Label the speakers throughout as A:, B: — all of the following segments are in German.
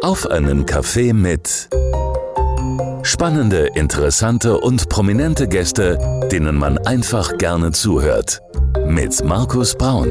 A: Auf einen Kaffee mit spannende, interessante und prominente Gäste, denen man einfach gerne zuhört. Mit Markus Braun.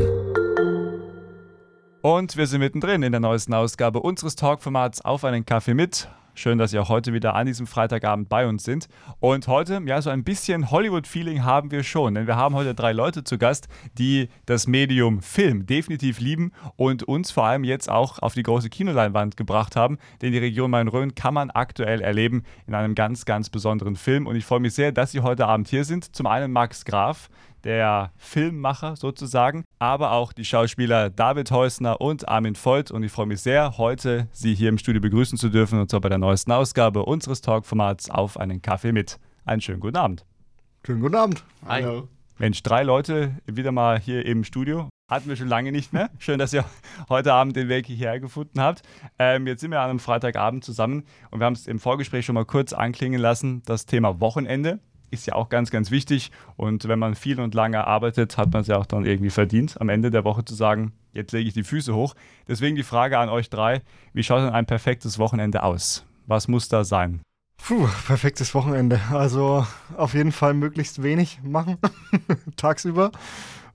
B: Und wir sind mittendrin in der neuesten Ausgabe unseres Talkformats Auf einen Kaffee mit. Schön, dass Sie auch heute wieder an diesem Freitagabend bei uns sind. Und heute, ja, so ein bisschen Hollywood-Feeling haben wir schon, denn wir haben heute drei Leute zu Gast, die das Medium Film definitiv lieben und uns vor allem jetzt auch auf die große Kinoleinwand gebracht haben. Denn die Region Main-Rhön kann man aktuell erleben in einem ganz, ganz besonderen Film. Und ich freue mich sehr, dass Sie heute Abend hier sind. Zum einen Max Graf, der Filmmacher sozusagen, aber auch die Schauspieler David Heusner und Armin Voigt. Und ich freue mich sehr, heute Sie hier im Studio begrüßen zu dürfen und zwar bei der neuesten Ausgabe unseres Talkformats auf einen Kaffee mit. Einen schönen guten Abend.
C: Schönen guten Abend.
B: Hi. Hallo. Mensch, drei Leute wieder mal hier im Studio. Hatten wir schon lange nicht mehr. Schön, dass ihr heute Abend den Weg hierher gefunden habt. Ähm, jetzt sind wir an einem Freitagabend zusammen und wir haben es im Vorgespräch schon mal kurz anklingen lassen, das Thema Wochenende ist ja auch ganz, ganz wichtig. Und wenn man viel und lange arbeitet, hat man es ja auch dann irgendwie verdient, am Ende der Woche zu sagen, jetzt lege ich die Füße hoch. Deswegen die Frage an euch drei, wie schaut denn ein perfektes Wochenende aus? Was muss da sein?
C: Puh, perfektes Wochenende. Also auf jeden Fall möglichst wenig machen, tagsüber.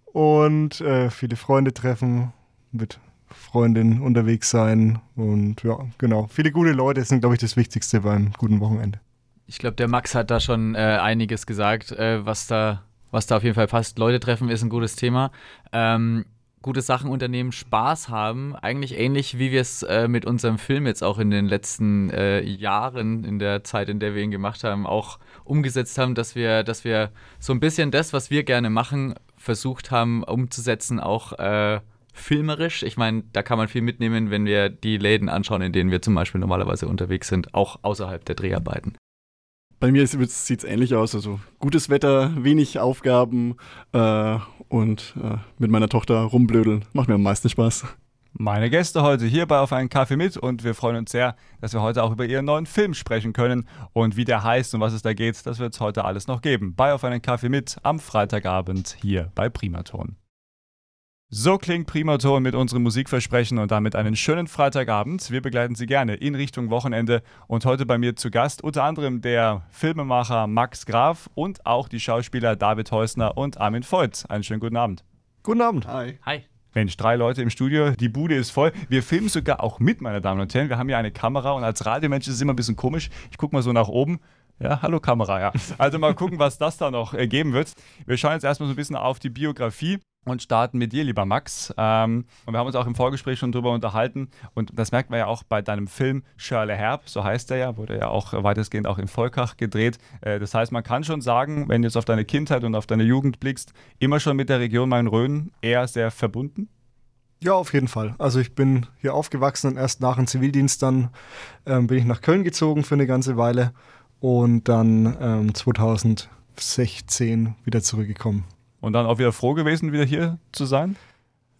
C: Und äh, viele Freunde treffen, mit Freundinnen unterwegs sein. Und ja, genau. Viele gute Leute sind, glaube ich, das Wichtigste beim guten Wochenende.
D: Ich glaube, der Max hat da schon äh, einiges gesagt, äh, was, da, was da auf jeden Fall passt. Leute treffen ist ein gutes Thema. Ähm, gute Sachen unternehmen, Spaß haben, eigentlich ähnlich wie wir es äh, mit unserem Film jetzt auch in den letzten äh, Jahren, in der Zeit, in der wir ihn gemacht haben, auch umgesetzt haben, dass wir, dass wir so ein bisschen das, was wir gerne machen, versucht haben umzusetzen, auch äh, filmerisch. Ich meine, da kann man viel mitnehmen, wenn wir die Läden anschauen, in denen wir zum Beispiel normalerweise unterwegs sind, auch außerhalb der Dreharbeiten.
E: Bei mir sieht es ähnlich aus. Also gutes Wetter, wenig Aufgaben äh, und äh, mit meiner Tochter rumblödeln. Macht mir am meisten Spaß.
B: Meine Gäste heute hier bei Auf einen Kaffee mit und wir freuen uns sehr, dass wir heute auch über ihren neuen Film sprechen können und wie der heißt und was es da geht. Das wird es heute alles noch geben. Bei Auf einen Kaffee mit am Freitagabend hier bei Primaton. So klingt Primaton mit unserem Musikversprechen und damit einen schönen Freitagabend. Wir begleiten Sie gerne in Richtung Wochenende und heute bei mir zu Gast unter anderem der Filmemacher Max Graf und auch die Schauspieler David Heusner und Armin Voigt. Einen schönen guten Abend.
C: Guten Abend.
D: Hi. Hi.
B: Mensch, drei Leute im Studio, die Bude ist voll. Wir filmen sogar auch mit, meine Damen und Herren. Wir haben hier eine Kamera und als Radiomensch ist es immer ein bisschen komisch. Ich gucke mal so nach oben. Ja, hallo Kamera, ja. Also mal gucken, was das da noch äh, geben wird. Wir schauen jetzt erstmal so ein bisschen auf die Biografie und starten mit dir, lieber Max. Ähm, und wir haben uns auch im Vorgespräch schon drüber unterhalten. Und das merkt man ja auch bei deinem Film Shirley Herb, so heißt er ja, wurde ja auch weitestgehend auch in Volkach gedreht. Äh, das heißt, man kann schon sagen, wenn du jetzt auf deine Kindheit und auf deine Jugend blickst, immer schon mit der Region Main-Rhön eher sehr verbunden?
C: Ja, auf jeden Fall. Also ich bin hier aufgewachsen und erst nach dem Zivildienst dann ähm, bin ich nach Köln gezogen für eine ganze Weile und dann ähm, 2016 wieder zurückgekommen.
B: Und dann auch wieder froh gewesen, wieder hier zu sein?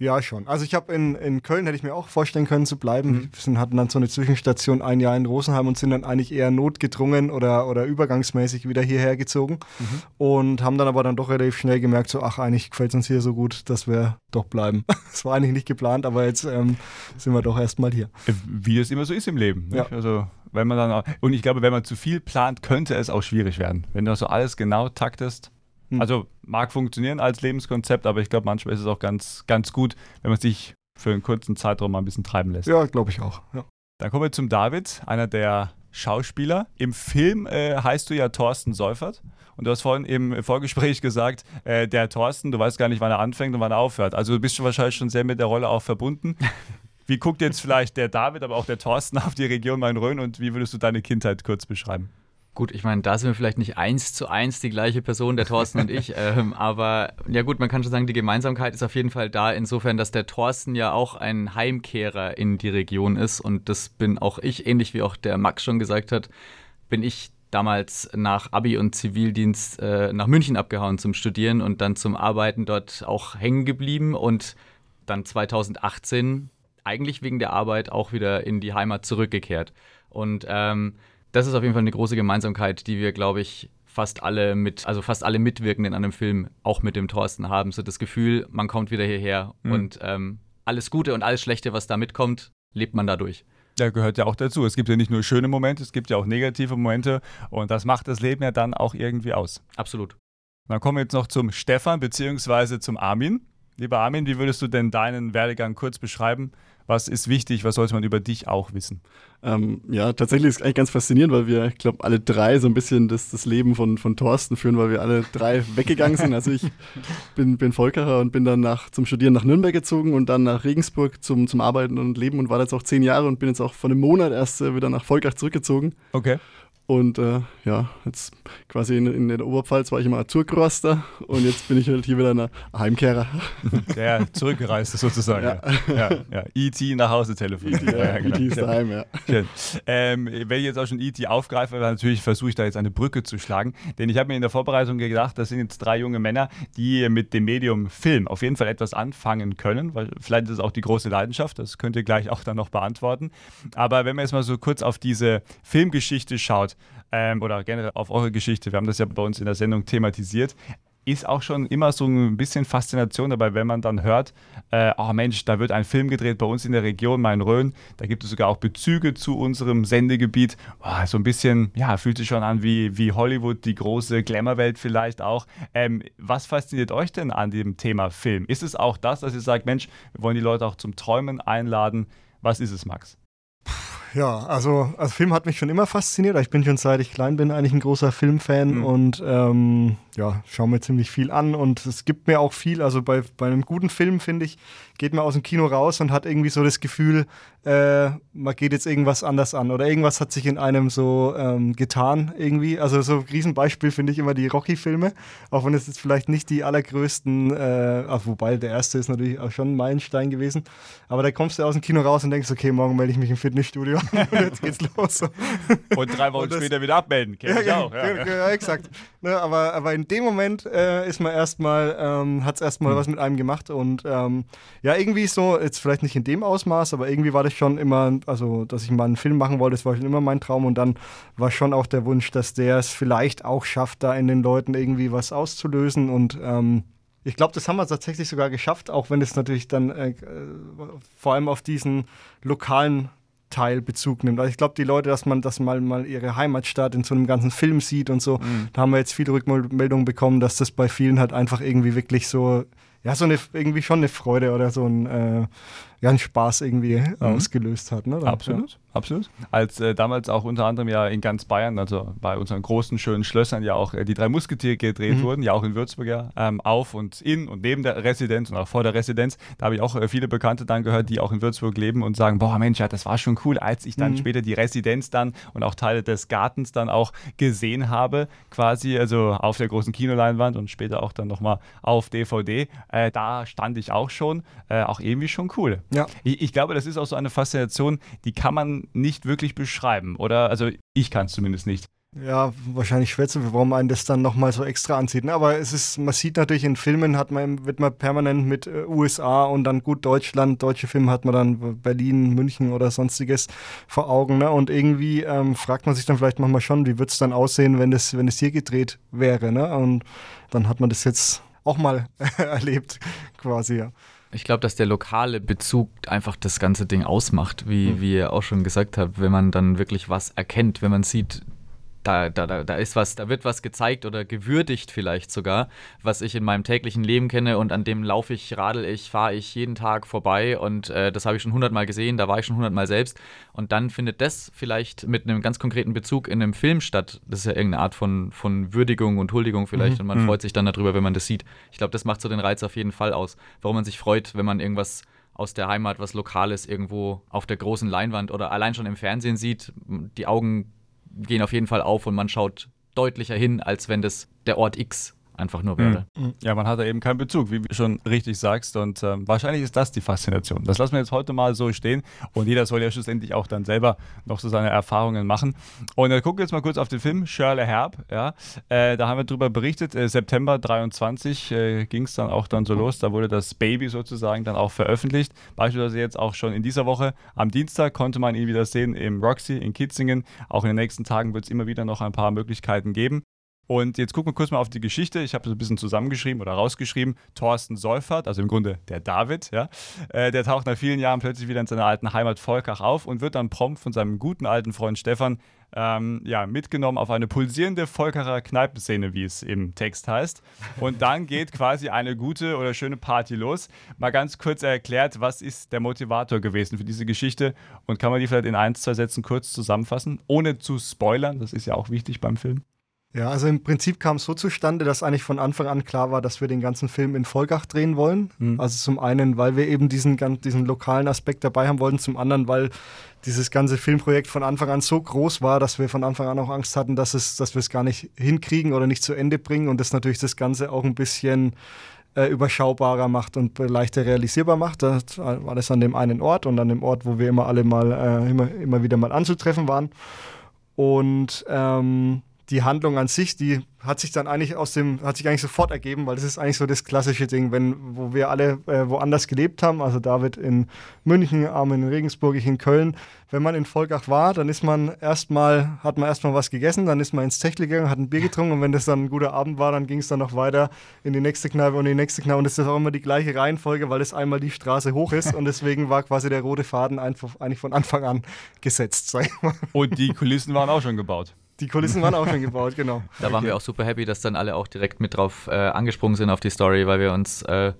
C: Ja, schon. Also ich habe in, in Köln, hätte ich mir auch vorstellen können zu bleiben. Mhm. Wir hatten dann so eine Zwischenstation ein Jahr in Rosenheim und sind dann eigentlich eher notgedrungen oder, oder übergangsmäßig wieder hierher gezogen. Mhm. Und haben dann aber dann doch relativ schnell gemerkt, so ach, eigentlich gefällt es uns hier so gut, dass wir doch bleiben. Das war eigentlich nicht geplant, aber jetzt ähm, sind wir doch erstmal hier.
B: Wie es immer so ist im Leben.
C: Ja.
B: Also wenn man dann auch, und ich glaube, wenn man zu viel plant, könnte es auch schwierig werden. Wenn du so alles genau taktest, hm. Also mag funktionieren als Lebenskonzept, aber ich glaube, manchmal ist es auch ganz, ganz gut, wenn man sich für einen kurzen Zeitraum mal ein bisschen treiben lässt.
C: Ja, glaube ich auch. Ja.
B: Dann kommen wir zum David, einer der Schauspieler. Im Film äh, heißt du ja Thorsten Seufert. Und du hast vorhin im Vorgespräch gesagt, äh, der Thorsten, du weißt gar nicht, wann er anfängt und wann er aufhört. Also du bist schon wahrscheinlich schon sehr mit der Rolle auch verbunden. Wie guckt jetzt vielleicht der David, aber auch der Thorsten auf die Region Main-Rhön und wie würdest du deine Kindheit kurz beschreiben?
D: Gut, ich meine, da sind wir vielleicht nicht eins zu eins die gleiche Person, der Thorsten und ich. Ähm, aber ja gut, man kann schon sagen, die Gemeinsamkeit ist auf jeden Fall da, insofern, dass der Thorsten ja auch ein Heimkehrer in die Region ist. Und das bin auch ich, ähnlich wie auch der Max schon gesagt hat, bin ich damals nach Abi und Zivildienst äh, nach München abgehauen zum Studieren und dann zum Arbeiten dort auch hängen geblieben und dann 2018 eigentlich wegen der Arbeit auch wieder in die Heimat zurückgekehrt. Und ähm, das ist auf jeden Fall eine große Gemeinsamkeit, die wir, glaube ich, fast alle mit, also fast alle Mitwirkenden an einem Film auch mit dem Thorsten haben. So das Gefühl, man kommt wieder hierher mhm. und ähm, alles Gute und alles Schlechte, was da mitkommt, lebt man dadurch.
B: Ja, gehört ja auch dazu. Es gibt ja nicht nur schöne Momente, es gibt ja auch negative Momente und das macht das Leben ja dann auch irgendwie aus.
D: Absolut.
B: Dann kommen wir jetzt noch zum Stefan bzw. zum Armin. Lieber Armin, wie würdest du denn deinen Werdegang kurz beschreiben? Was ist wichtig? Was sollte man über dich auch wissen?
E: Ähm, ja, tatsächlich ist es eigentlich ganz faszinierend, weil wir, ich glaube, alle drei so ein bisschen das, das Leben von, von Thorsten führen, weil wir alle drei weggegangen sind. Also ich bin, bin Volkerer und bin dann nach, zum Studieren nach Nürnberg gezogen und dann nach Regensburg zum, zum Arbeiten und Leben und war jetzt auch zehn Jahre und bin jetzt auch vor einem Monat erst äh, wieder nach Volkach zurückgezogen.
B: Okay.
E: Und äh, ja, jetzt quasi in, in, der Oberpfalz war ich immer Azurkroster und jetzt bin ich halt hier wieder ein Heimkehrer.
B: Der zurückgereist ist sozusagen. Ja. Ja, ja. E.T. nach Hause telefoniert.
E: E.T. Ja, genau. E ist daheim, ja.
B: Schön. Ähm, wenn ich jetzt auch schon E.T. aufgreife, natürlich versuche ich da jetzt eine Brücke zu schlagen. Denn ich habe mir in der Vorbereitung gedacht, das sind jetzt drei junge Männer, die mit dem Medium Film auf jeden Fall etwas anfangen können, weil vielleicht ist es auch die große Leidenschaft, das könnt ihr gleich auch dann noch beantworten. Aber wenn man jetzt mal so kurz auf diese Filmgeschichte schaut, ähm, oder generell auf eure Geschichte, wir haben das ja bei uns in der Sendung thematisiert, ist auch schon immer so ein bisschen Faszination dabei, wenn man dann hört, äh, oh Mensch, da wird ein Film gedreht bei uns in der Region Main-Rhön, da gibt es sogar auch Bezüge zu unserem Sendegebiet. Oh, so ein bisschen, ja, fühlt sich schon an wie, wie Hollywood, die große Glamour-Welt vielleicht auch. Ähm, was fasziniert euch denn an dem Thema Film? Ist es auch das, dass ihr sagt, Mensch, wir wollen die Leute auch zum Träumen einladen? Was ist es, Max?
C: Ja, also, also Film hat mich schon immer fasziniert. Ich bin schon seit ich klein bin eigentlich ein großer Filmfan mhm. und ähm, ja, schaue mir ziemlich viel an und es gibt mir auch viel. Also bei, bei einem guten Film, finde ich, geht man aus dem Kino raus und hat irgendwie so das Gefühl, äh, man geht jetzt irgendwas anders an oder irgendwas hat sich in einem so ähm, getan irgendwie. Also so ein Riesenbeispiel finde ich immer die Rocky-Filme, auch wenn es jetzt vielleicht nicht die allergrößten, äh, ach, wobei der erste ist natürlich auch schon ein Meilenstein gewesen, aber da kommst du aus dem Kino raus und denkst, okay, morgen melde ich mich im Fitnessstudio und jetzt geht's los.
B: Und drei Wochen das, später wieder abmelden, kenn
C: ja,
B: ich auch. Ja,
C: ja. ja exakt. Ne, aber, aber in dem Moment äh, ist man erstmal, ähm, hat es erstmal mhm. was mit einem gemacht und ähm, ja, irgendwie so, jetzt vielleicht nicht in dem Ausmaß, aber irgendwie war das schon immer, also dass ich mal einen Film machen wollte, das war schon immer mein Traum und dann war schon auch der Wunsch, dass der es vielleicht auch schafft, da in den Leuten irgendwie was auszulösen und ähm, ich glaube, das haben wir tatsächlich sogar geschafft, auch wenn es natürlich dann äh vor allem auf diesen lokalen Teil Bezug nimmt. Also ich glaube, die Leute, dass man das mal, mal ihre Heimatstadt in so einem ganzen Film sieht und so, mhm. da haben wir jetzt viele Rückmeldungen bekommen, dass das bei vielen halt einfach irgendwie wirklich so, ja, so eine, irgendwie schon eine Freude oder so ein, äh, ja, einen Spaß irgendwie mhm. ausgelöst hat. Ne?
B: Dann, absolut, ja. absolut. Als äh, damals auch unter anderem ja in ganz Bayern, also bei unseren großen, schönen Schlössern ja auch äh, die drei Musketiere gedreht mhm. wurden, ja auch in Würzburg ja, ähm, auf und in und neben der Residenz und auch vor der Residenz. Da habe ich auch äh, viele Bekannte dann gehört, die auch in Würzburg leben und sagen, boah Mensch, ja, das war schon cool, als ich dann mhm. später die Residenz dann und auch Teile des Gartens dann auch gesehen habe, quasi, also auf der großen Kinoleinwand und später auch dann nochmal auf DVD. Äh, da stand ich auch schon, äh, auch irgendwie schon cool. Ja. Ich, ich, glaube, das ist auch so eine Faszination, die kann man nicht wirklich beschreiben, oder? Also ich kann es zumindest nicht.
C: Ja, wahrscheinlich schwer zu, warum einen das dann nochmal so extra anzieht. Ne? Aber es ist, man sieht natürlich in Filmen, hat man, wird man permanent mit äh, USA und dann gut Deutschland, deutsche Filme hat man dann Berlin, München oder sonstiges vor Augen. Ne? Und irgendwie ähm, fragt man sich dann vielleicht manchmal schon, wie wird es dann aussehen, wenn das, wenn hier gedreht wäre. Ne? Und dann hat man das jetzt auch mal erlebt, quasi, ja.
D: Ich glaube, dass der lokale Bezug einfach das ganze Ding ausmacht, wie, mhm. wie ihr auch schon gesagt habt, wenn man dann wirklich was erkennt, wenn man sieht, da, da, da ist was, da wird was gezeigt oder gewürdigt vielleicht sogar, was ich in meinem täglichen Leben kenne und an dem laufe ich, radel ich, fahre ich jeden Tag vorbei und äh, das habe ich schon hundertmal gesehen, da war ich schon hundertmal selbst und dann findet das vielleicht mit einem ganz konkreten Bezug in einem Film statt. Das ist ja irgendeine Art von, von Würdigung und Huldigung vielleicht mhm. und man mhm. freut sich dann darüber, wenn man das sieht. Ich glaube, das macht so den Reiz auf jeden Fall aus, warum man sich freut, wenn man irgendwas aus der Heimat, was Lokales irgendwo auf der großen Leinwand oder allein schon im Fernsehen sieht, die Augen gehen auf jeden Fall auf und man schaut deutlicher hin, als wenn das der Ort X einfach nur wäre.
B: Mhm. Mhm. Ja, man hat da eben keinen Bezug, wie du schon richtig sagst. Und ähm, wahrscheinlich ist das die Faszination. Das lassen wir jetzt heute mal so stehen. Und jeder soll ja schlussendlich auch dann selber noch so seine Erfahrungen machen. Und dann gucken wir jetzt mal kurz auf den Film Shirley Herb. Ja, äh, da haben wir drüber berichtet. Äh, September 23 äh, ging es dann auch dann so los. Da wurde das Baby sozusagen dann auch veröffentlicht. Beispielsweise jetzt auch schon in dieser Woche. Am Dienstag konnte man ihn wieder sehen im Roxy in Kitzingen. Auch in den nächsten Tagen wird es immer wieder noch ein paar Möglichkeiten geben. Und jetzt gucken wir kurz mal auf die Geschichte. Ich habe so ein bisschen zusammengeschrieben oder rausgeschrieben. Thorsten Seufert, also im Grunde der David, ja, äh, der taucht nach vielen Jahren plötzlich wieder in seiner alten Heimat Volkach auf und wird dann prompt von seinem guten alten Freund Stefan ähm, ja, mitgenommen auf eine pulsierende Volkerer Kneipenszene, wie es im Text heißt. Und dann geht quasi eine gute oder schöne Party los. Mal ganz kurz erklärt, was ist der Motivator gewesen für diese Geschichte und kann man die vielleicht in ein, zwei Sätzen kurz zusammenfassen, ohne zu spoilern, das ist ja auch wichtig beim Film.
C: Ja, also im Prinzip kam es so zustande, dass eigentlich von Anfang an klar war, dass wir den ganzen Film in Volkach drehen wollen. Mhm. Also zum einen, weil wir eben diesen, diesen lokalen Aspekt dabei haben wollten, zum anderen, weil dieses ganze Filmprojekt von Anfang an so groß war, dass wir von Anfang an auch Angst hatten, dass, es, dass wir es gar nicht hinkriegen oder nicht zu Ende bringen und das natürlich das Ganze auch ein bisschen äh, überschaubarer macht und leichter realisierbar macht. Das war das an dem einen Ort und an dem Ort, wo wir immer alle mal äh, immer, immer wieder mal anzutreffen waren. Und ähm, die Handlung an sich, die hat sich dann eigentlich aus dem, hat sich eigentlich sofort ergeben, weil das ist eigentlich so das klassische Ding, wenn, wo wir alle äh, woanders gelebt haben, also David in München, Armin in Regensburg, ich in Köln. Wenn man in Volkach war, dann ist man erstmal, hat man erstmal was gegessen, dann ist man ins Techtel gegangen, hat ein Bier getrunken und wenn das dann ein guter Abend war, dann ging es dann noch weiter in die nächste Kneipe und die nächste Kneipe und das ist auch immer die gleiche Reihenfolge, weil es einmal die Straße hoch ist und deswegen war quasi der rote Faden einfach eigentlich von Anfang an gesetzt.
B: Und die Kulissen waren auch schon gebaut.
C: Die Kulissen waren auch schon gebaut, genau.
D: Da waren wir auch super happy, dass dann alle auch direkt mit drauf äh, angesprungen sind auf die Story, weil wir uns, äh,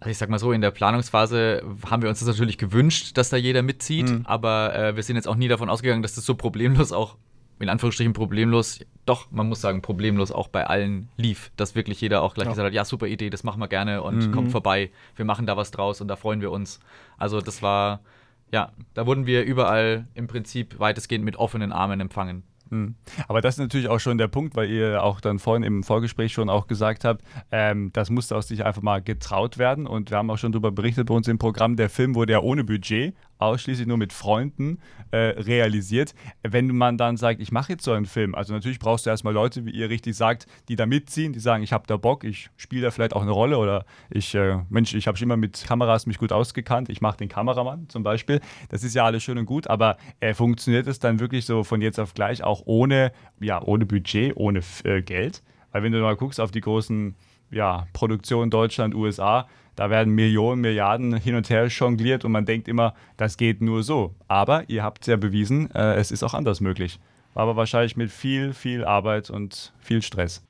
D: also ich sag mal so, in der Planungsphase haben wir uns das natürlich gewünscht, dass da jeder mitzieht, mhm. aber äh, wir sind jetzt auch nie davon ausgegangen, dass das so problemlos auch, in Anführungsstrichen problemlos, doch, man muss sagen, problemlos auch bei allen lief, dass wirklich jeder auch gleich ja. gesagt hat, ja, super Idee, das machen wir gerne und mhm. kommt vorbei, wir machen da was draus und da freuen wir uns. Also das war, ja, da wurden wir überall im Prinzip weitestgehend mit offenen Armen empfangen.
B: Hm. Aber das ist natürlich auch schon der Punkt, weil ihr auch dann vorhin im Vorgespräch schon auch gesagt habt, ähm, das musste aus sich einfach mal getraut werden. Und wir haben auch schon darüber berichtet bei uns im Programm, der Film wurde ja ohne Budget ausschließlich nur mit Freunden äh, realisiert. Wenn man dann sagt, ich mache jetzt so einen Film, also natürlich brauchst du erstmal Leute, wie ihr richtig sagt, die da mitziehen, die sagen, ich habe da Bock, ich spiele da vielleicht auch eine Rolle oder ich, äh, Mensch, ich habe schon immer mit Kameras mich gut ausgekannt, ich mache den Kameramann zum Beispiel. Das ist ja alles schön und gut, aber äh, funktioniert es dann wirklich so von jetzt auf gleich auch ohne, ja, ohne Budget, ohne äh, Geld? Weil wenn du mal guckst auf die großen ja, Produktionen Deutschland, USA, da werden Millionen, Milliarden hin und her jongliert und man denkt immer, das geht nur so. Aber ihr habt ja bewiesen, äh, es ist auch anders möglich. Aber wahrscheinlich mit viel, viel Arbeit und viel Stress.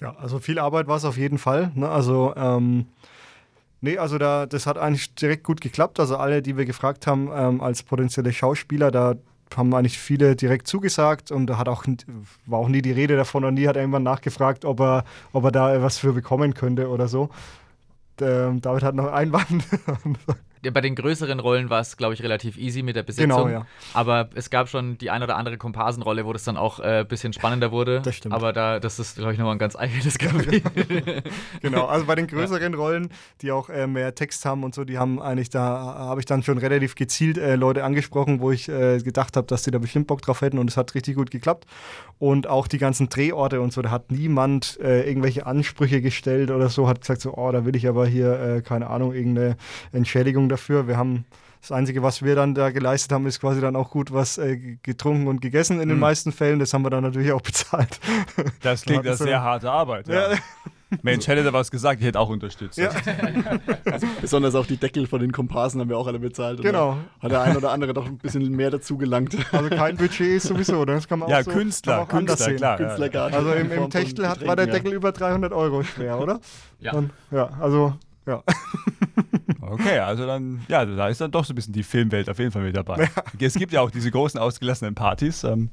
C: Ja, also viel Arbeit war es auf jeden Fall. Ne? Also, ähm, nee, also da, das hat eigentlich direkt gut geklappt. Also alle, die wir gefragt haben ähm, als potenzielle Schauspieler, da haben eigentlich viele direkt zugesagt und da hat auch, war auch nie die Rede davon und nie hat irgendwann nachgefragt, ob er, ob er da was für bekommen könnte oder so äh, David hat noch Einwand.
D: bei den größeren Rollen war es, glaube ich, relativ easy mit der Besetzung.
C: Genau, ja.
D: Aber es gab schon die ein oder andere Komparsenrolle, wo das dann auch ein äh, bisschen spannender wurde.
C: Das stimmt.
D: Aber da, das ist, glaube ich, nochmal ein ganz eigenes Kapitel.
C: genau, also bei den größeren ja. Rollen, die auch äh, mehr Text haben und so, die haben eigentlich, da habe ich dann schon relativ gezielt äh, Leute angesprochen, wo ich äh, gedacht habe, dass die da bestimmt Bock drauf hätten und es hat richtig gut geklappt. Und auch die ganzen Drehorte und so, da hat niemand äh, irgendwelche Ansprüche gestellt oder so, hat gesagt so, oh, da will ich aber hier, äh, keine Ahnung, irgendeine Entschädigung dafür. Wir haben das Einzige, was wir dann da geleistet haben, ist quasi dann auch gut was äh, getrunken und gegessen in den mhm. meisten Fällen. Das haben wir dann natürlich auch bezahlt.
B: Das klingt als sehr harte Arbeit. Ja. ja. Mensch, hätte da was gesagt, ich hätte auch unterstützt. Ja.
E: Also, besonders auch die Deckel von den Komparsen haben wir auch alle bezahlt.
C: Genau.
E: Hat der ein oder andere doch ein bisschen mehr dazu gelangt.
C: Also kein Budget ist sowieso, das kann man
B: ja,
C: auch so,
B: Künstler,
C: auch
B: Künstler, klar.
C: Künstler ja. Also im, im Techtel hat, war der Deckel über 300 Euro schwer, oder?
D: Ja.
C: Und, ja, also, ja.
B: Okay, also dann, ja, da ist dann doch so ein bisschen die Filmwelt auf jeden Fall mit dabei. Ja. Es gibt ja auch diese großen ausgelassenen Partys, ähm,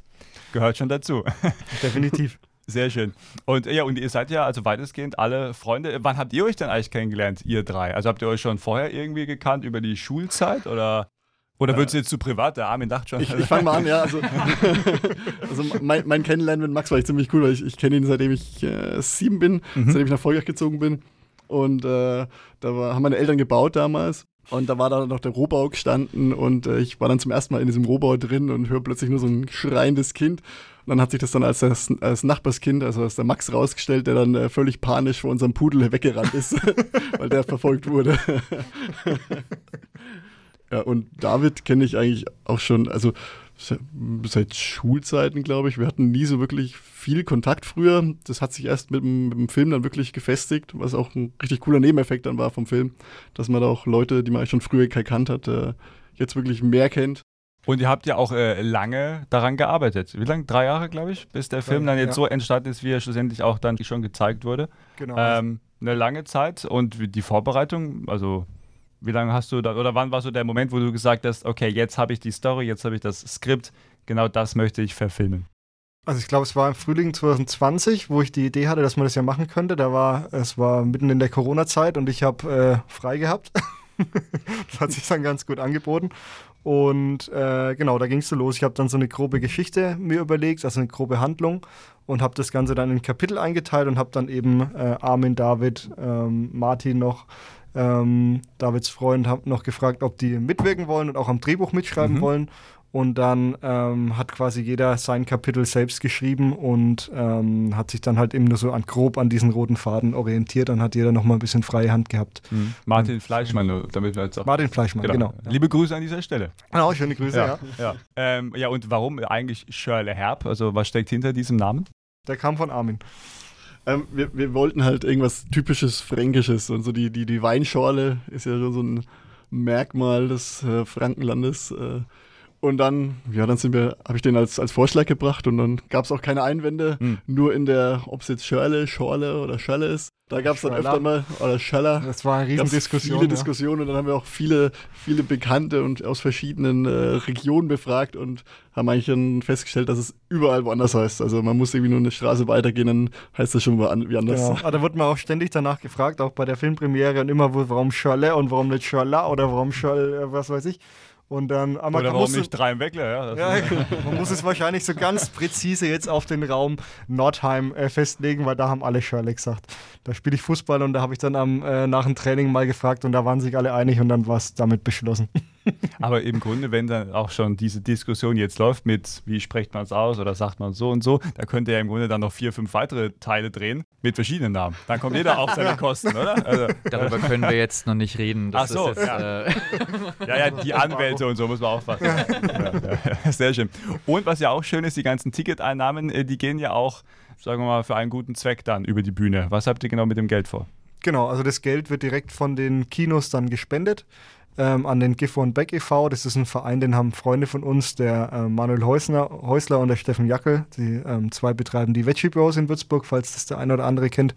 B: gehört schon dazu.
C: Definitiv.
B: Sehr schön. Und ja, und ihr seid ja also weitestgehend alle Freunde. Wann habt ihr euch denn eigentlich kennengelernt, ihr drei? Also habt ihr euch schon vorher irgendwie gekannt über die Schulzeit oder? Oder ja. wird es jetzt zu privat? Der Armin dachte schon.
E: Ich, ich fange mal an, ja. Also, also mein, mein, Kennenlernen mit Max war ich ziemlich cool, weil ich, ich kenne ihn seitdem ich äh, sieben bin, mhm. seitdem ich nach Volkach gezogen bin. Und äh, da war, haben meine Eltern gebaut damals. Und da war da noch der Rohbau gestanden und äh, ich war dann zum ersten Mal in diesem Rohbau drin und höre plötzlich nur so ein schreiendes Kind. Und dann hat sich das dann als das als Nachbarskind, also als der Max rausgestellt, der dann äh, völlig panisch vor unserem Pudel weggerannt ist, weil der verfolgt wurde. ja, und David kenne ich eigentlich auch schon, also seit Schulzeiten, glaube ich. Wir hatten nie so wirklich viel Kontakt früher. Das hat sich erst mit dem, mit dem, Film dann wirklich gefestigt, was auch ein richtig cooler Nebeneffekt dann war vom Film, dass man da auch Leute, die man eigentlich schon früher gekannt hat, äh, jetzt wirklich mehr kennt.
B: Und ihr habt ja auch äh, lange daran gearbeitet. Wie lange? Drei Jahre, glaube ich, bis der Film dann jetzt ja. so entstanden ist, wie er schlussendlich auch dann schon gezeigt wurde. Genau. Ähm, eine lange Zeit und die Vorbereitung, also wie lange hast du da, oder wann war so der Moment, wo du gesagt hast, okay, jetzt habe ich die Story, jetzt habe ich das Skript, genau das möchte ich verfilmen?
C: Also ich glaube, es war im Frühling 2020, wo ich die Idee hatte, dass man das ja machen könnte. Da war, es war mitten in der Corona-Zeit und ich habe äh, frei gehabt. das hat sich dann ganz gut angeboten. Und äh, genau, da ging es so los. Ich habe dann so eine grobe Geschichte mir überlegt, also eine grobe Handlung und habe das Ganze dann in Kapitel eingeteilt und habe dann eben äh, Armin, David, ähm, Martin noch, ähm, Davids Freund, hab noch gefragt, ob die mitwirken wollen und auch am Drehbuch mitschreiben mhm. wollen. Und dann ähm, hat quasi jeder sein Kapitel selbst geschrieben und ähm, hat sich dann halt eben nur so an, grob an diesen roten Faden orientiert. Dann hat jeder noch mal ein bisschen freie Hand gehabt.
B: Mhm. Martin Fleischmann, damit wir jetzt auch.
C: Martin Fleischmann, genau.
B: genau. Liebe Grüße an dieser Stelle.
C: Genau, schöne Grüße, ja.
B: Ja, ja. Ähm, ja und warum eigentlich Shirley Herb? Also, was steckt hinter diesem Namen?
C: Der kam von Armin.
E: Ähm, wir, wir, wollten halt irgendwas typisches Fränkisches und so die, die, die Weinschorle ist ja so ein Merkmal des äh, Frankenlandes. Äh, und dann, ja, dann sind wir, habe ich den als, als Vorschlag gebracht und dann gab es auch keine Einwände. Hm. Nur in der, ob es jetzt Schörle, Schorle oder Schölle ist. Da gab es dann öfter mal, oder Schöller.
C: Das war eine Riesendiskussion.
E: Viele ja. Diskussionen und dann haben wir auch viele, viele Bekannte und aus verschiedenen äh, Regionen befragt und haben eigentlich dann festgestellt, dass es überall woanders heißt. Also man muss irgendwie nur eine Straße weitergehen, dann heißt das schon mal wie anders. Genau.
C: Aber da wird man auch ständig danach gefragt, auch bei der Filmpremiere und immer, warum Schölle und warum nicht Schöller oder warum Schöll, äh, was weiß ich. Und dann,
B: aber Oder warum nicht drei im Weckler?
C: Ja, ja man muss es wahrscheinlich so ganz präzise jetzt auf den Raum Nordheim äh, festlegen, weil da haben alle Shirley gesagt. Da spiele ich Fußball und da habe ich dann am, äh, nach dem Training mal gefragt und da waren sich alle einig und dann war es damit beschlossen.
B: Aber im Grunde, wenn dann auch schon diese Diskussion jetzt läuft mit, wie spricht man es aus oder sagt man so und so, da könnte er im Grunde dann noch vier, fünf weitere Teile drehen mit verschiedenen Namen. Dann kommt jeder auf seine Kosten, oder?
D: Also, Darüber können wir jetzt noch nicht reden.
B: Das Ach so, jetzt, ja. Äh ja, ja, die Anwälte und so muss man aufpassen. Ja. Ja, sehr schön. Und was ja auch schön ist, die ganzen Ticketeinnahmen, äh, die gehen ja auch, sagen wir mal, für einen guten Zweck dann über die Bühne. Was habt ihr genau mit dem Geld vor?
C: Genau, also das Geld wird direkt von den Kinos dann gespendet ähm, an den Giffer und Beck e.V. Das ist ein Verein, den haben Freunde von uns, der äh, Manuel Häusler, Häusler und der Steffen Jackel. Die ähm, zwei betreiben die Veggie Bros in Würzburg, falls das der eine oder andere kennt.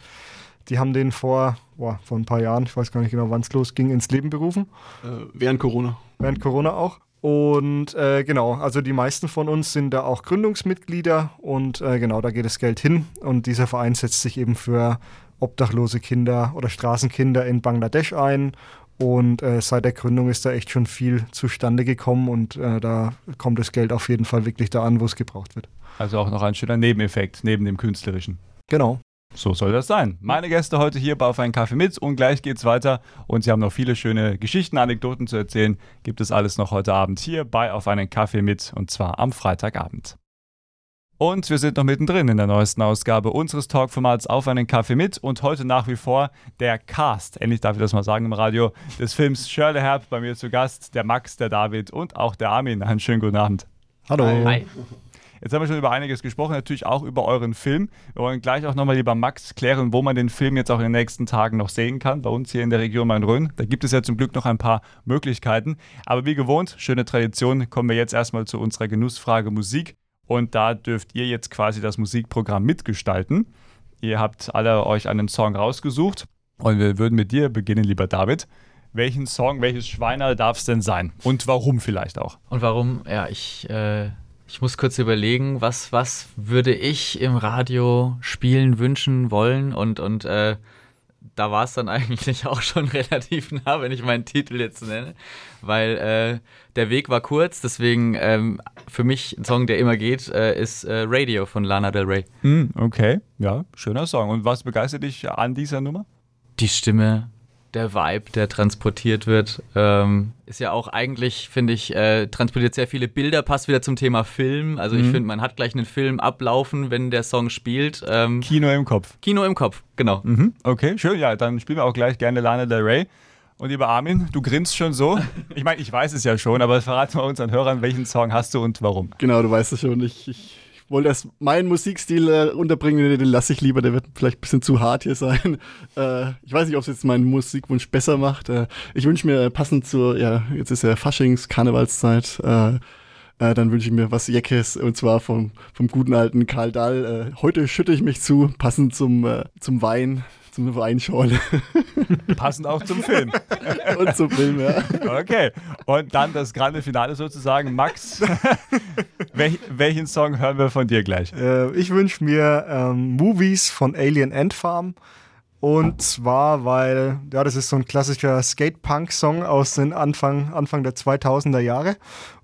C: Die haben den vor, boah, vor ein paar Jahren, ich weiß gar nicht genau, wann es losging, ins Leben berufen.
E: Äh, während Corona.
C: Während Corona auch. Und äh, genau, also die meisten von uns sind da auch Gründungsmitglieder und äh, genau, da geht das Geld hin. Und dieser Verein setzt sich eben für obdachlose Kinder oder Straßenkinder in Bangladesch ein und äh, seit der Gründung ist da echt schon viel zustande gekommen und äh, da kommt das Geld auf jeden Fall wirklich da an, wo es gebraucht wird.
B: Also auch noch ein schöner Nebeneffekt neben dem künstlerischen.
C: Genau.
B: So soll das sein. Meine Gäste heute hier bei Auf einen Kaffee mit und gleich geht's weiter. Und Sie haben noch viele schöne Geschichten, Anekdoten zu erzählen. Gibt es alles noch heute Abend hier bei Auf einen Kaffee mit und zwar am Freitagabend. Und wir sind noch mittendrin in der neuesten Ausgabe unseres Talkformats Auf einen Kaffee mit und heute nach wie vor der Cast, endlich darf ich das mal sagen im Radio, des Films Shirley Herb bei mir zu Gast, der Max, der David und auch der Armin. Einen schönen guten Abend.
C: Hallo.
B: Hi. Jetzt haben wir schon über einiges gesprochen, natürlich auch über euren Film. Wir wollen gleich auch nochmal lieber Max klären, wo man den Film jetzt auch in den nächsten Tagen noch sehen kann, bei uns hier in der Region Main-Rhön. Da gibt es ja zum Glück noch ein paar Möglichkeiten. Aber wie gewohnt, schöne Tradition, kommen wir jetzt erstmal zu unserer Genussfrage Musik. Und da dürft ihr jetzt quasi das Musikprogramm mitgestalten. Ihr habt alle euch einen Song rausgesucht. Und wir würden mit dir beginnen, lieber David. Welchen Song, welches Schweiner darf es denn sein? Und warum vielleicht auch?
D: Und warum? Ja, ich, äh, ich muss kurz überlegen, was, was würde ich im Radio spielen, wünschen, wollen und, und äh, da war es dann eigentlich auch schon relativ nah, wenn ich meinen Titel jetzt nenne, weil äh, der Weg war kurz, deswegen ähm, für mich ein Song, der immer geht, äh, ist äh, Radio von Lana Del Rey.
B: Mm, okay, ja, schöner Song. Und was begeistert dich an dieser Nummer?
D: Die Stimme, der Vibe, der transportiert wird, ähm, ist ja auch eigentlich, finde ich, äh, transportiert sehr viele Bilder, passt wieder zum Thema Film. Also mhm. ich finde, man hat gleich einen Film ablaufen, wenn der Song spielt.
B: Ähm, Kino im Kopf.
D: Kino im Kopf, genau.
B: Mhm. Okay, schön. Ja, dann spielen wir auch gleich gerne Lana Del Rey. Und lieber Armin, du grinst schon so. Ich meine, ich weiß es ja schon, aber verrate mal unseren Hörern, welchen Song hast du und warum.
E: Genau, du weißt es schon. Ich, ich wollte erst meinen Musikstil äh, unterbringen, den, den lasse ich lieber, der wird vielleicht ein bisschen zu hart hier sein. Äh, ich weiß nicht, ob es jetzt meinen Musikwunsch besser macht. Äh, ich wünsche mir passend zur, ja, jetzt ist ja Faschings, Karnevalszeit, äh, äh, dann wünsche ich mir was Jeckes und zwar vom, vom guten alten Karl Dahl. Äh, heute schütte ich mich zu, passend zum, zum Wein zum Weinschorle.
B: Passend auch zum Film.
E: Und zum Film, ja.
B: Okay. Und dann das grande Finale sozusagen. Max, welch, welchen Song hören wir von dir gleich?
C: Äh, ich wünsche mir ähm, Movies von Alien Ant Farm. Und zwar, weil, ja, das ist so ein klassischer Skate-Punk-Song aus den Anfang, Anfang der 2000er Jahre.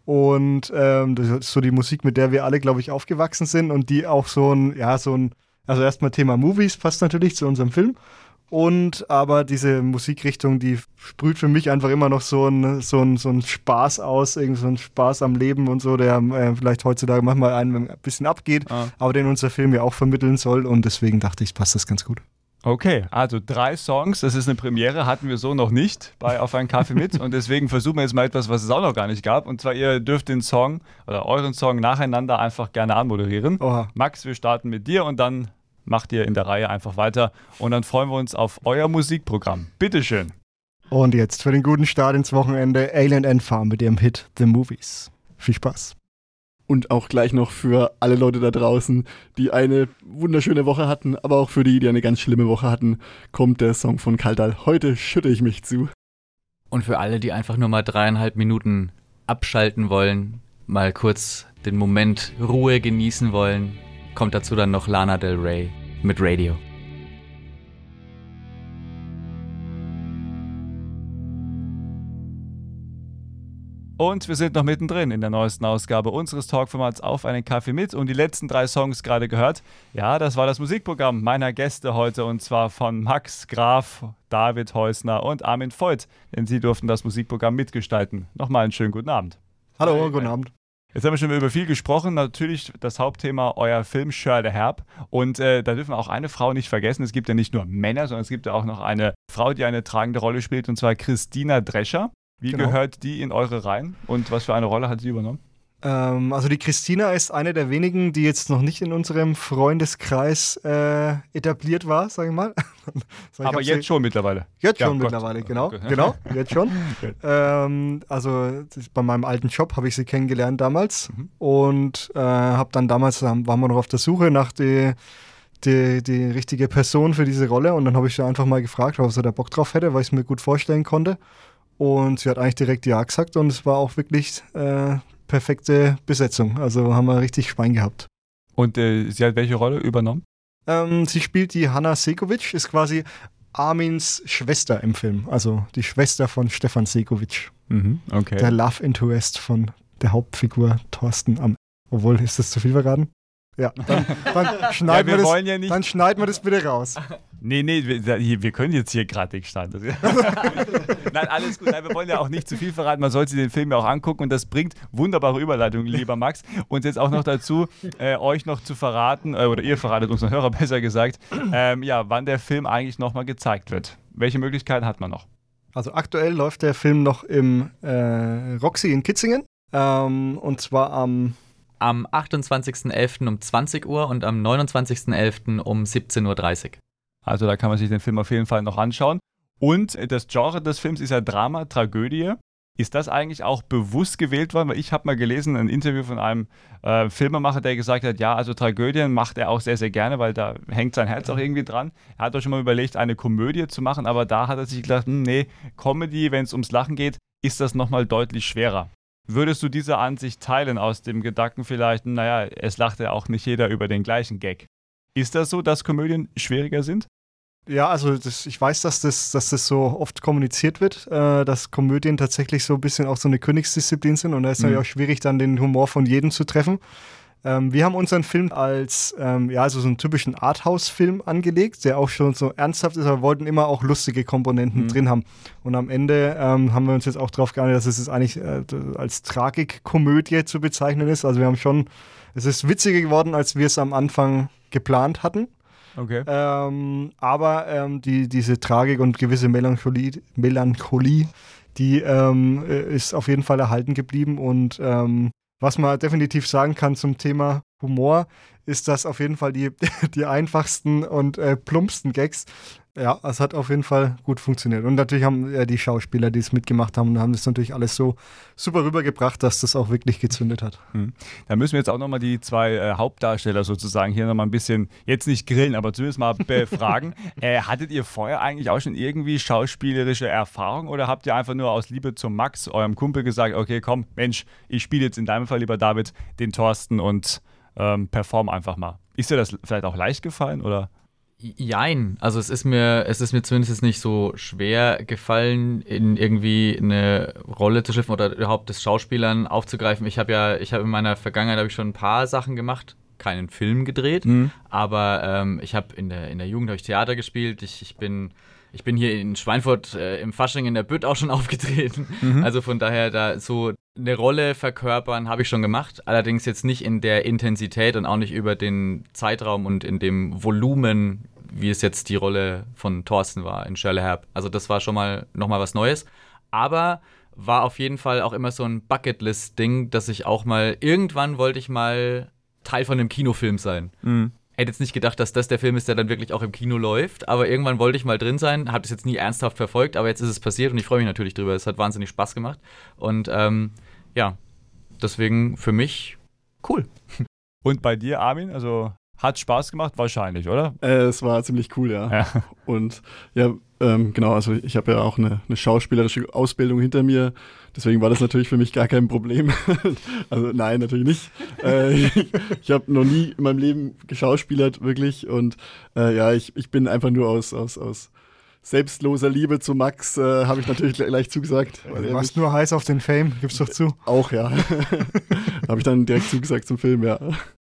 C: Und ähm, das ist so die Musik, mit der wir alle, glaube ich, aufgewachsen sind und die auch so ein, ja, so ein also erstmal Thema Movies passt natürlich zu unserem Film. Und aber diese Musikrichtung, die sprüht für mich einfach immer noch so ein, so ein, so ein Spaß aus, irgendwie so ein Spaß am Leben und so, der äh, vielleicht heutzutage manchmal einem ein bisschen abgeht, ah. aber den unser Film ja auch vermitteln soll. Und deswegen dachte ich, passt das ganz gut.
B: Okay, also drei Songs, das ist eine Premiere, hatten wir so noch nicht bei Auf einen Kaffee mit und deswegen versuchen wir jetzt mal etwas, was es auch noch gar nicht gab und zwar ihr dürft den Song oder euren Song nacheinander einfach gerne anmoderieren. Oha. Max, wir starten mit dir und dann macht ihr in der Reihe einfach weiter und dann freuen wir uns auf euer Musikprogramm. Bitteschön.
C: Und jetzt für den guten Start ins Wochenende Alien End Farm mit ihrem Hit The Movies. Viel Spaß
E: und auch gleich noch für alle Leute da draußen, die eine wunderschöne Woche hatten, aber auch für die, die eine ganz schlimme Woche hatten, kommt der Song von Kaldal. Heute schütte ich mich zu.
D: Und für alle, die einfach nur mal dreieinhalb Minuten abschalten wollen, mal kurz den Moment Ruhe genießen wollen, kommt dazu dann noch Lana Del Rey mit Radio.
B: Und wir sind noch mittendrin in der neuesten Ausgabe unseres Talkformats Auf einen Kaffee mit und die letzten drei Songs gerade gehört. Ja, das war das Musikprogramm meiner Gäste heute und zwar von Max Graf, David Heusner und Armin Voigt, denn sie durften das Musikprogramm mitgestalten. Nochmal einen schönen guten Abend.
C: Hallo, Hi. guten Abend.
B: Jetzt haben wir schon über viel gesprochen. Natürlich das Hauptthema euer Film Shirley Herb. Und äh, da dürfen wir auch eine Frau nicht vergessen. Es gibt ja nicht nur Männer, sondern es gibt ja auch noch eine Frau, die eine tragende Rolle spielt, und zwar Christina Drescher. Wie genau. gehört die in eure Reihen und was für eine Rolle hat sie übernommen?
C: Ähm, also die Christina ist eine der wenigen, die jetzt noch nicht in unserem Freundeskreis äh, etabliert war, sage ich mal.
B: ich, Aber jetzt schon mittlerweile.
C: Jetzt ja, schon Gott. mittlerweile, genau. Okay. Genau, jetzt schon. ähm, also bei meinem alten Job habe ich sie kennengelernt damals mhm. und äh, habe dann damals, waren wir noch auf der Suche nach der die, die richtige Person für diese Rolle und dann habe ich sie einfach mal gefragt, ob sie da Bock drauf hätte, weil ich es mir gut vorstellen konnte. Und sie hat eigentlich direkt Ja gesagt und es war auch wirklich äh, perfekte Besetzung. Also haben wir richtig Schwein gehabt.
B: Und äh, sie hat welche Rolle übernommen?
C: Ähm, sie spielt die Hanna Sekovic, ist quasi Armins Schwester im Film. Also die Schwester von Stefan Sekovic.
B: Mhm, okay.
C: Der Love Interest von der Hauptfigur Thorsten am. Obwohl, ist das zu viel verraten? Ja, dann, dann schneiden, ja, wir, wir das, ja dann schneiden wir das bitte raus.
B: Nee, nee, wir, wir können jetzt hier gerade nicht schneiden. Nein, alles gut. Nein, wir wollen ja auch nicht zu viel verraten. Man sollte den Film ja auch angucken und das bringt wunderbare Überleitungen, lieber Max. Und jetzt auch noch dazu, äh, euch noch zu verraten, äh, oder ihr verratet unseren Hörer besser gesagt, ähm, ja, wann der Film eigentlich nochmal gezeigt wird. Welche Möglichkeiten hat man noch?
C: Also aktuell läuft der Film noch im äh, Roxy in Kitzingen. Ähm, und zwar am
D: am 28.11. um 20 Uhr und am 29.11. um 17.30 Uhr.
B: Also da kann man sich den Film auf jeden Fall noch anschauen. Und das Genre des Films ist ja Drama, Tragödie. Ist das eigentlich auch bewusst gewählt worden? Weil ich habe mal gelesen, ein Interview von einem äh, Filmemacher, der gesagt hat, ja, also Tragödien macht er auch sehr, sehr gerne, weil da hängt sein Herz auch irgendwie dran. Er hat auch schon mal überlegt, eine Komödie zu machen, aber da hat er sich gedacht, hm, nee, Comedy, wenn es ums Lachen geht, ist das nochmal deutlich schwerer. Würdest du diese Ansicht teilen aus dem Gedanken vielleicht, naja, es lacht ja auch nicht jeder über den gleichen Gag? Ist das so, dass Komödien schwieriger sind?
C: Ja, also das, ich weiß, dass das, dass das so oft kommuniziert wird, äh, dass Komödien tatsächlich so ein bisschen auch so eine Königsdisziplin sind und da ist mhm. natürlich auch schwierig, dann den Humor von jedem zu treffen. Ähm, wir haben unseren Film als, ähm, ja, also so einen typischen Arthouse-Film angelegt, der auch schon so ernsthaft ist, aber wir wollten immer auch lustige Komponenten mhm. drin haben. Und am Ende ähm, haben wir uns jetzt auch darauf geeinigt, dass es eigentlich äh, als Tragikkomödie zu bezeichnen ist. Also wir haben schon, es ist witziger geworden, als wir es am Anfang geplant hatten.
B: Okay.
C: Ähm, aber ähm, die, diese Tragik und gewisse Melancholie, Melancholie die ähm, äh, ist auf jeden Fall erhalten geblieben. Und ähm, was man definitiv sagen kann zum Thema Humor, ist, dass auf jeden Fall die, die einfachsten und äh, plumpsten Gags ja, es hat auf jeden Fall gut funktioniert. Und natürlich haben ja, die Schauspieler, die es mitgemacht haben, haben das natürlich alles so super rübergebracht, dass das auch wirklich gezündet hat.
B: Hm. Da müssen wir jetzt auch nochmal die zwei äh, Hauptdarsteller sozusagen hier nochmal ein bisschen, jetzt nicht grillen, aber zumindest mal befragen. äh, hattet ihr vorher eigentlich auch schon irgendwie schauspielerische Erfahrung oder habt ihr einfach nur aus Liebe zum Max, eurem Kumpel, gesagt, okay, komm, Mensch, ich spiele jetzt in deinem Fall, lieber David, den Thorsten und ähm, perform einfach mal. Ist dir das vielleicht auch leicht gefallen oder?
D: Jein. Also es ist mir, es ist mir zumindest nicht so schwer gefallen, in irgendwie eine Rolle zu schlüpfen oder überhaupt das Schauspielern aufzugreifen. Ich habe ja, ich habe in meiner Vergangenheit habe ich schon ein paar Sachen gemacht, keinen Film gedreht, mhm. aber ähm, ich habe in der, in der Jugend habe ich Theater gespielt. Ich, ich bin ich bin hier in Schweinfurt äh, im Fasching in der Bütt auch schon aufgetreten. Mhm. Also von daher da so eine Rolle verkörpern habe ich schon gemacht. Allerdings jetzt nicht in der Intensität und auch nicht über den Zeitraum und in dem Volumen, wie es jetzt die Rolle von Thorsten war in Shirley Herb. Also das war schon mal nochmal was Neues. Aber war auf jeden Fall auch immer so ein Bucketlist-Ding, dass ich auch mal, irgendwann wollte ich mal Teil von einem Kinofilm sein. Mhm hätte jetzt nicht gedacht, dass das der Film ist, der dann wirklich auch im Kino läuft. Aber irgendwann wollte ich mal drin sein, habe das jetzt nie ernsthaft verfolgt, aber jetzt ist es passiert und ich freue mich natürlich drüber. Es hat wahnsinnig Spaß gemacht. Und ähm, ja, deswegen für mich cool.
B: Und bei dir, Armin? Also hat Spaß gemacht, wahrscheinlich, oder?
E: Äh, es war ziemlich cool, ja. ja. Und ja, ähm, genau, also ich habe ja auch eine, eine, schauspielerische Ausbildung hinter mir. Deswegen war das natürlich für mich gar kein Problem. also nein, natürlich nicht. Äh, ich, ich habe noch nie in meinem Leben geschauspielert, wirklich. Und äh, ja, ich, ich bin einfach nur aus, aus, aus selbstloser Liebe zu Max, äh, habe ich natürlich gleich zugesagt.
C: Du warst nur heiß auf den Fame, gib's doch zu.
E: Auch, ja. habe ich dann direkt zugesagt zum Film, ja.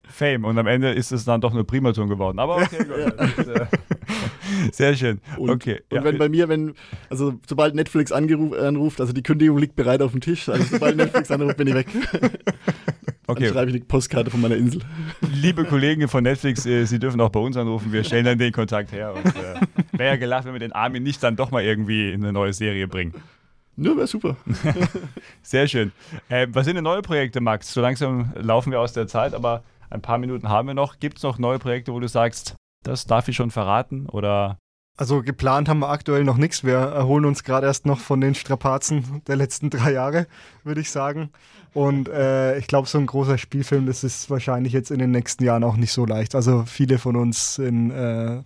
B: Fame und am Ende ist es dann doch nur Primaton geworden. Aber okay, gut. Äh, sehr schön.
E: Und,
B: okay.
E: Und ja. wenn bei mir, wenn, also sobald Netflix anruft, also die Kündigung liegt bereit auf dem Tisch, also sobald Netflix anruft, bin ich weg. Okay. Dann schreibe ich die Postkarte von meiner Insel.
B: Liebe Kollegen von Netflix, äh, Sie dürfen auch bei uns anrufen, wir stellen dann den Kontakt her. Und äh, wäre ja gelacht, wenn wir den Armin nicht dann doch mal irgendwie in eine neue Serie bringen.
E: Nö, wäre super.
B: Sehr schön. Äh, was sind denn neue Projekte, Max? So langsam laufen wir aus der Zeit, aber ein paar Minuten haben wir noch. Gibt es noch neue Projekte, wo du sagst, das darf ich schon verraten? Oder
C: also geplant haben wir aktuell noch nichts. Wir erholen uns gerade erst noch von den Strapazen der letzten drei Jahre, würde ich sagen. Und äh, ich glaube, so ein großer Spielfilm, das ist wahrscheinlich jetzt in den nächsten Jahren auch nicht so leicht. Also viele von uns sind, äh,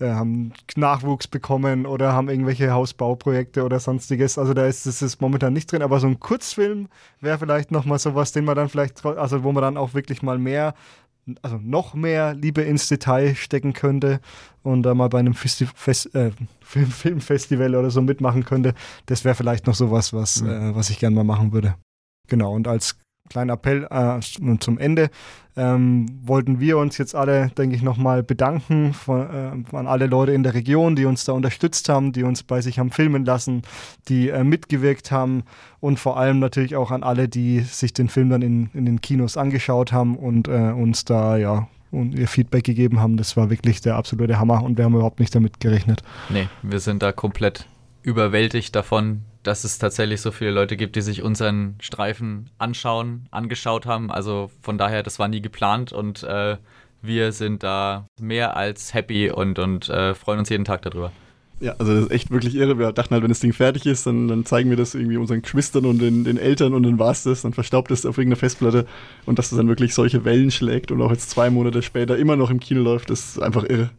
C: äh, haben Nachwuchs bekommen oder haben irgendwelche Hausbauprojekte oder sonstiges. Also da ist es momentan nicht drin. Aber so ein Kurzfilm wäre vielleicht nochmal sowas, den man dann vielleicht, also wo man dann auch wirklich mal mehr also noch mehr Liebe ins Detail stecken könnte und da mal bei einem Festi Fest, äh, Film Filmfestival oder so mitmachen könnte, das wäre vielleicht noch sowas, was, mhm. äh, was ich gerne mal machen würde. Genau, und als kleinen Appell äh, zum Ende ähm, wollten wir uns jetzt alle, denke ich, nochmal bedanken von, äh, an alle Leute in der Region, die uns da unterstützt haben, die uns bei sich haben filmen lassen, die äh, mitgewirkt haben und vor allem natürlich auch an alle, die sich den Film dann in, in den Kinos angeschaut haben und äh, uns da ja und ihr Feedback gegeben haben. Das war wirklich der absolute Hammer und wir haben überhaupt nicht damit gerechnet.
D: Nee, wir sind da komplett überwältigt davon, dass es tatsächlich so viele Leute gibt, die sich unseren Streifen anschauen, angeschaut haben. Also von daher, das war nie geplant und äh, wir sind da mehr als happy und, und äh, freuen uns jeden Tag darüber.
E: Ja, also das ist echt wirklich irre. Wir dachten halt, wenn das Ding fertig ist, dann, dann zeigen wir das irgendwie unseren Geschwistern und den, den Eltern und dann war es das, dann verstaubt es auf irgendeiner Festplatte und dass das dann wirklich solche Wellen schlägt und auch jetzt zwei Monate später immer noch im Kino läuft, das ist einfach irre.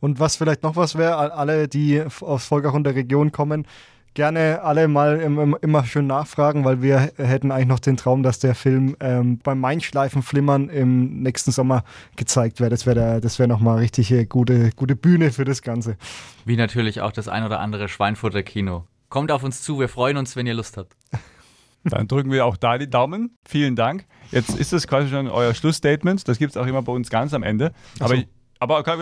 C: Und was vielleicht noch was wäre, alle, die aus Volkach und der Region kommen, gerne alle mal im, im, immer schön nachfragen, weil wir hätten eigentlich noch den Traum, dass der Film ähm, beim Mainschleifenflimmern im nächsten Sommer gezeigt wird. Das wäre das wär nochmal richtig gute, gute Bühne für das Ganze.
D: Wie natürlich auch das ein oder andere Schweinfurter Kino. Kommt auf uns zu, wir freuen uns, wenn ihr Lust habt.
B: Dann drücken wir auch da die Daumen. Vielen Dank. Jetzt ist das quasi schon euer Schlussstatement. Das gibt es auch immer bei uns ganz am Ende. Aber so. Aber gar,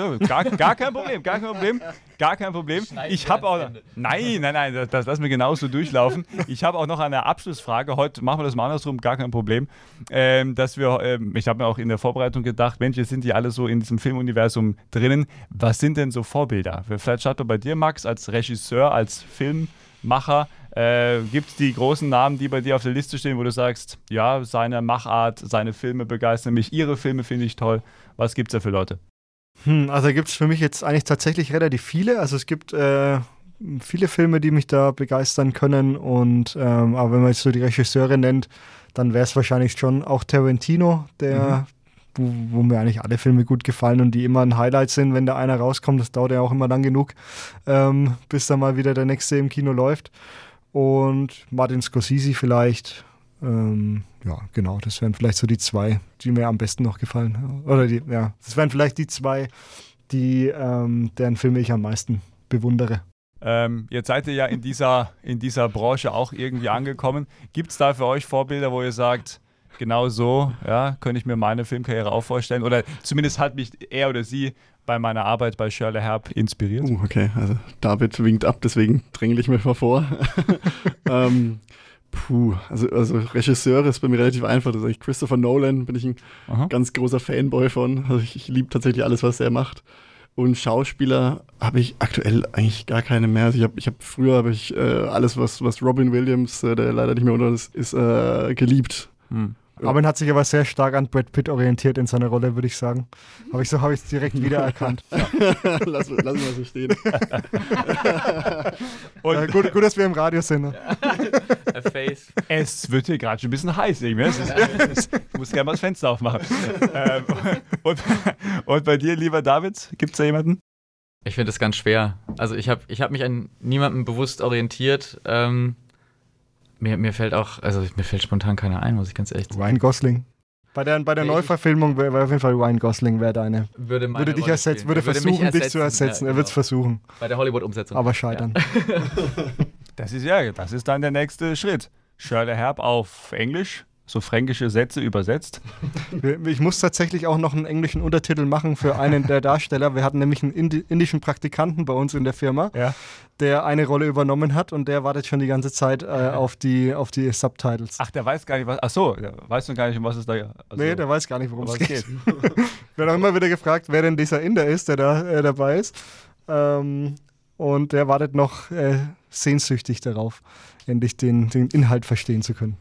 B: gar kein Problem, gar kein Problem, gar kein Problem. Ich habe auch. Nein, nein, nein, das, das lassen wir genauso durchlaufen. Ich habe auch noch eine Abschlussfrage. Heute machen wir das mal andersrum, gar kein Problem. Ähm, dass wir, ähm, ich habe mir auch in der Vorbereitung gedacht, Mensch, jetzt sind die alle so in diesem Filmuniversum drinnen. Was sind denn so Vorbilder? Vielleicht schaut doch bei dir, Max, als Regisseur, als Filmmacher. Äh, Gibt es die großen Namen, die bei dir auf der Liste stehen, wo du sagst, ja, seine Machart, seine Filme begeistern mich, ihre Filme finde ich toll. Was gibt es da für Leute?
C: Hm, also gibt es für mich jetzt eigentlich tatsächlich relativ viele. Also es gibt äh, viele Filme, die mich da begeistern können. Und ähm, aber wenn man jetzt so die Regisseure nennt, dann wäre es wahrscheinlich schon auch Tarantino, der mhm. wo, wo, mir eigentlich alle Filme gut gefallen und die immer ein Highlight sind, wenn da einer rauskommt. Das dauert ja auch immer lang genug, ähm, bis dann mal wieder der nächste im Kino läuft. Und Martin Scorsese vielleicht. Ähm, ja, genau, das wären vielleicht so die zwei, die mir am besten noch gefallen. Oder die, ja, das wären vielleicht die zwei, die, ähm, deren Filme ich am meisten bewundere.
B: Ähm, jetzt seid ihr ja in dieser, in dieser Branche auch irgendwie angekommen. Gibt es da für euch Vorbilder, wo ihr sagt, genau so, ja, könnte ich mir meine Filmkarriere auch vorstellen? Oder zumindest hat mich er oder sie bei meiner Arbeit bei Shirley Herb inspiriert?
E: Uh, okay, also David winkt ab, deswegen dränge ich mich mal vor. ähm, Puh, also, also Regisseure ist bei mir relativ einfach. Das ist Christopher Nolan, bin ich ein Aha. ganz großer Fanboy von. Also ich, ich liebe tatsächlich alles, was er macht. Und Schauspieler habe ich aktuell eigentlich gar keine mehr. Also ich habe ich hab, früher habe ich äh, alles, was, was Robin Williams, äh, der leider nicht mehr unter ist, ist äh, geliebt. Hm.
C: Robin hat sich aber sehr stark an Brad Pitt orientiert in seiner Rolle, würde ich sagen. Habe ich so habe ich es direkt wiedererkannt.
E: lass, lass mal so stehen.
C: Und ja, gut, gut, dass wir im Radio sind. Ne?
B: es wird hier gerade schon ein bisschen heiß. Ich, ich muss gerne mal das Fenster aufmachen. Ähm, und, und bei dir, lieber David, gibt es da jemanden?
D: Ich finde es ganz schwer. Also ich habe ich hab mich an niemandem bewusst orientiert. Ähm, mir, mir fällt auch, also mir fällt spontan keiner ein, muss ich ganz ehrlich
C: sagen. Ryan Gosling. Bei der, bei der Neuverfilmung wäre auf jeden Fall Ryan Gosling wäre deine.
D: Würde,
C: würde dich ersetzen, würde, würde versuchen, dich zu ersetzen. Ja, er wird es genau. versuchen.
D: Bei der Hollywood-Umsetzung.
C: Aber scheitern.
B: Ja. das ist ja, das ist dann der nächste Schritt. Shirley Herb auf Englisch, so fränkische Sätze übersetzt.
C: Ich muss tatsächlich auch noch einen englischen Untertitel machen für einen der Darsteller. Wir hatten nämlich einen indischen Praktikanten bei uns in der Firma, ja. der eine Rolle übernommen hat und der wartet schon die ganze Zeit äh, auf, die, auf die Subtitles.
B: Ach, der weiß gar nicht, was. Ach so, der weiß noch gar nicht, um was es da
C: also, Nee, der weiß gar nicht, worum es geht. geht. ich werde auch immer wieder gefragt, wer denn dieser Inder ist, der da äh, dabei ist. Ähm, und der wartet noch äh, sehnsüchtig darauf, endlich den, den Inhalt verstehen zu können.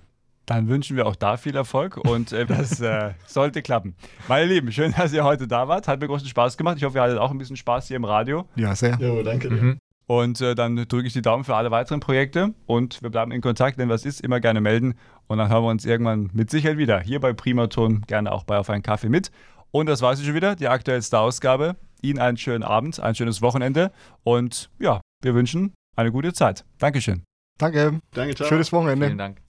B: Dann wünschen wir auch da viel Erfolg und äh, das äh, sollte klappen. Meine Lieben, schön, dass ihr heute da wart. Hat mir großen Spaß gemacht. Ich hoffe, ihr hattet auch ein bisschen Spaß hier im Radio.
C: Ja, sehr.
E: Jo, danke dir. Mhm.
B: Und äh, dann drücke ich die Daumen für alle weiteren Projekte und wir bleiben in Kontakt. Wenn was ist, immer gerne melden und dann hören wir uns irgendwann mit Sicherheit wieder. Hier bei Primaton, gerne auch bei Auf einen Kaffee mit. Und das war es schon wieder, die aktuellste Ausgabe. Ihnen einen schönen Abend, ein schönes Wochenende und ja, wir wünschen eine gute Zeit. Dankeschön.
C: Danke.
E: Danke, ciao.
C: Schönes Wochenende.
D: Vielen Dank.